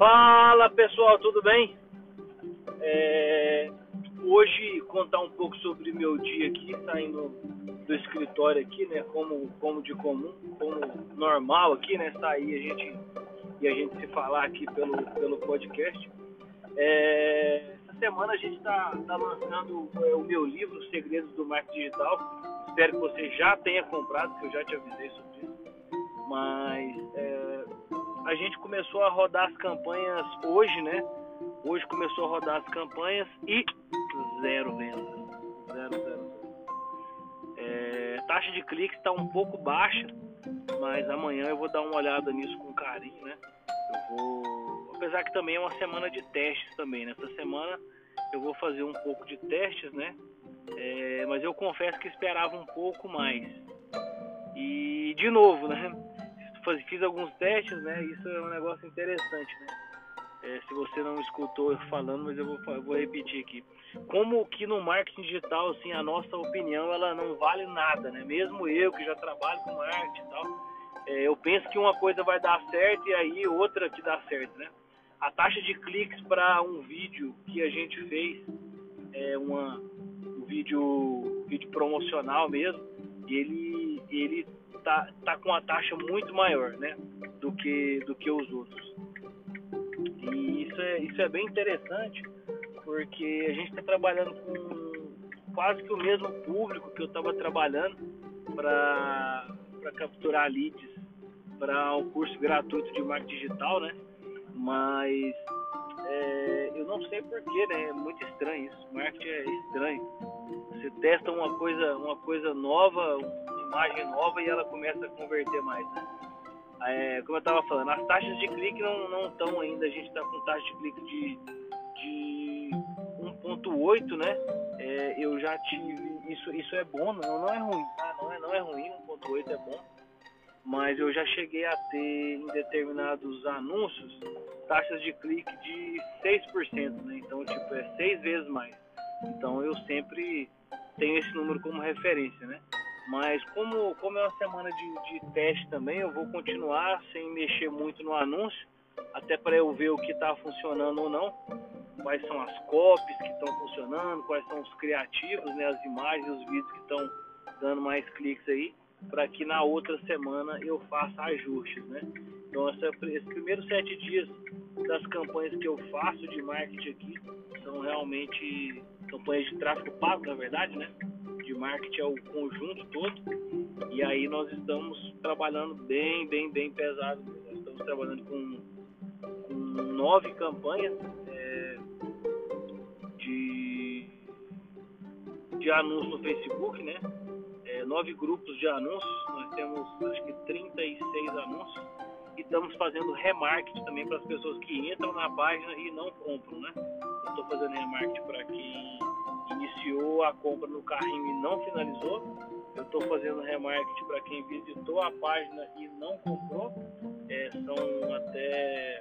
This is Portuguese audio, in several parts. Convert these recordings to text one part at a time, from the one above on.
Fala pessoal, tudo bem? É, hoje contar um pouco sobre meu dia aqui, saindo do escritório aqui, né? Como, como de comum, como normal aqui, né? Sair a gente e a gente se falar aqui pelo, pelo podcast. É, essa semana a gente está tá lançando é, o meu livro, Os Segredos do Marketing Digital. Espero que você já tenha comprado, que eu já te avisei sobre isso. Mas é, a gente começou a rodar as campanhas hoje, né? Hoje começou a rodar as campanhas e zero vendas. Zero, zero. É, taxa de cliques está um pouco baixa, mas amanhã eu vou dar uma olhada nisso com carinho, né? Eu vou. Apesar que também é uma semana de testes também. Nessa semana eu vou fazer um pouco de testes, né? É, mas eu confesso que esperava um pouco mais. E de novo, né? Fiz alguns testes, né? Isso é um negócio interessante, né? É, se você não escutou eu falando, mas eu vou, eu vou repetir aqui. Como que no marketing digital, assim, a nossa opinião ela não vale nada, né? Mesmo eu que já trabalho com marketing e tal, é, eu penso que uma coisa vai dar certo e aí outra que dá certo, né? A taxa de cliques para um vídeo que a gente fez, é uma, um vídeo, vídeo promocional mesmo, ele, ele tá, tá com uma taxa muito maior, né? Do que, do que os outros. E isso é, isso é bem interessante, porque a gente está trabalhando com quase que o mesmo público que eu estava trabalhando para capturar leads para o um curso gratuito de marketing digital, né? Mas é, eu não sei porquê, né? É muito estranho isso. Marketing é estranho. Você testa uma coisa, uma coisa nova, imagem nova e ela começa a converter mais, né? É, como eu estava falando, as taxas de clique não estão ainda, a gente está com taxa de clique de, de 1.8, né? É, eu já tive, isso, isso é bom, não, não é ruim, tá? Não é, não é ruim, 1.8 é bom, mas eu já cheguei a ter em determinados anúncios taxas de clique de 6%, né? Então, tipo, é seis vezes mais. Então, eu sempre tenho esse número como referência, né? Mas como, como é uma semana de, de teste também, eu vou continuar sem mexer muito no anúncio, até para eu ver o que está funcionando ou não, quais são as copies que estão funcionando, quais são os criativos, né, as imagens, os vídeos que estão dando mais cliques aí, para que na outra semana eu faça ajustes, né? Então esses primeiros sete dias das campanhas que eu faço de marketing aqui são realmente campanhas de tráfego pago, na verdade, né? De marketing é o conjunto todo. E aí nós estamos trabalhando bem, bem, bem pesado. Nós estamos trabalhando com, com nove campanhas é, de, de anúncios no Facebook, né? É, nove grupos de anúncios. Nós temos acho que 36 anúncios. E estamos fazendo remarketing também para as pessoas que entram na página e não compram, né? Eu estou fazendo remarketing para quem iniciou a compra no carrinho e não finalizou. Eu estou fazendo remarketing para quem visitou a página e não comprou. É, são até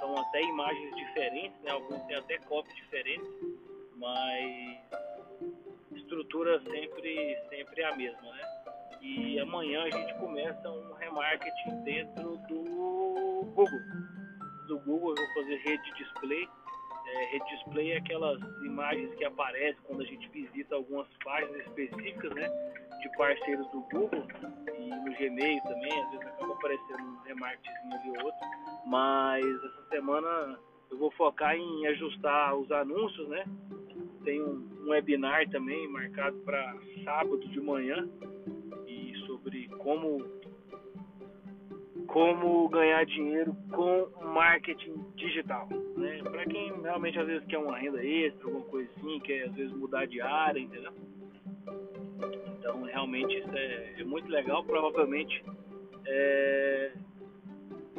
são até imagens diferentes, né? alguns têm até cópias diferentes, mas estrutura sempre sempre a mesma, né? E amanhã a gente começa um remarketing dentro do Google. Do Google eu vou fazer rede display é, rede display é aquelas imagens que aparecem quando a gente visita algumas páginas específicas, né? De parceiros do Google e no Gmail também, às vezes acaba aparecendo um remarketing ali ou outro. Mas essa semana eu vou focar em ajustar os anúncios, né? Tem um, um webinar também marcado para sábado de manhã e sobre como como ganhar dinheiro com marketing digital. Né? Para quem realmente às vezes quer uma renda extra, alguma coisa assim, quer às vezes mudar de área, entendeu? Então realmente isso é, é muito legal. Provavelmente é,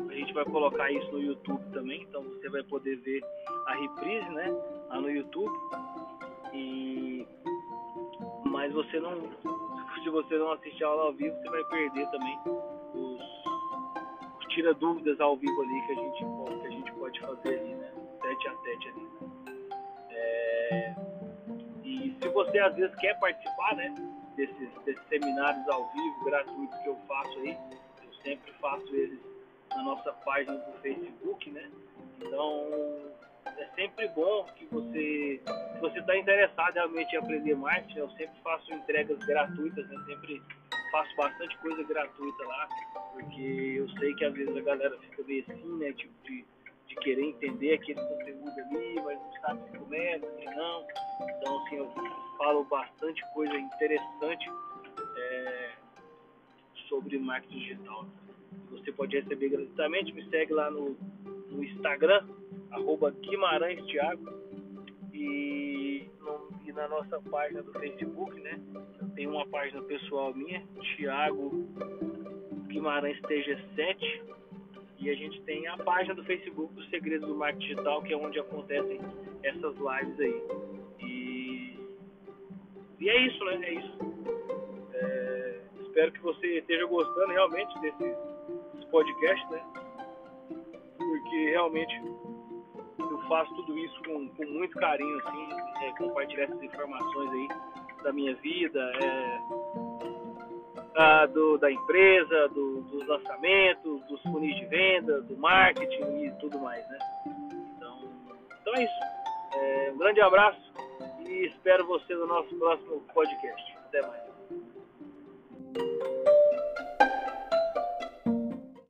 a gente vai colocar isso no YouTube também, então você vai poder ver a reprise né, lá no YouTube. E mas você não se você não assistir a aula ao vivo, você vai perder também tira dúvidas ao vivo ali que a gente, que a gente pode fazer ali, né? Tete a tete ali. É, e se você às vezes quer participar, né? Desses, desses seminários ao vivo, gratuitos que eu faço aí, eu sempre faço eles na nossa página do Facebook, né? Então é sempre bom que você, se você está interessado realmente em aprender marketing, eu sempre faço entregas gratuitas, né? Sempre faço bastante coisa gratuita lá, porque eu sei que às vezes a galera fica meio assim, né? Tipo de, de querer entender aquele conteúdo ali, mas não sabe se começa, se não. Então assim, eu falo bastante coisa interessante é, sobre marketing digital. Você pode receber gratuitamente, me segue lá no, no Instagram, arroba Guimarães Thiago. E, no, e na nossa página do Facebook, né? Tem uma página pessoal minha, Thiago Guimarães TG7. E a gente tem a página do Facebook do Segredos do Marketing Digital, que é onde acontecem essas lives aí. E, e é isso, né? É isso. É, espero que você esteja gostando realmente desse, desse podcast, né? Porque realmente faço tudo isso com, com muito carinho, assim, é, compartilhar essas informações aí da minha vida, é, a, do, da empresa, do, dos lançamentos, dos funis de venda, do marketing e tudo mais, né? Então, então é isso. É, um grande abraço e espero você no nosso próximo podcast. Até mais.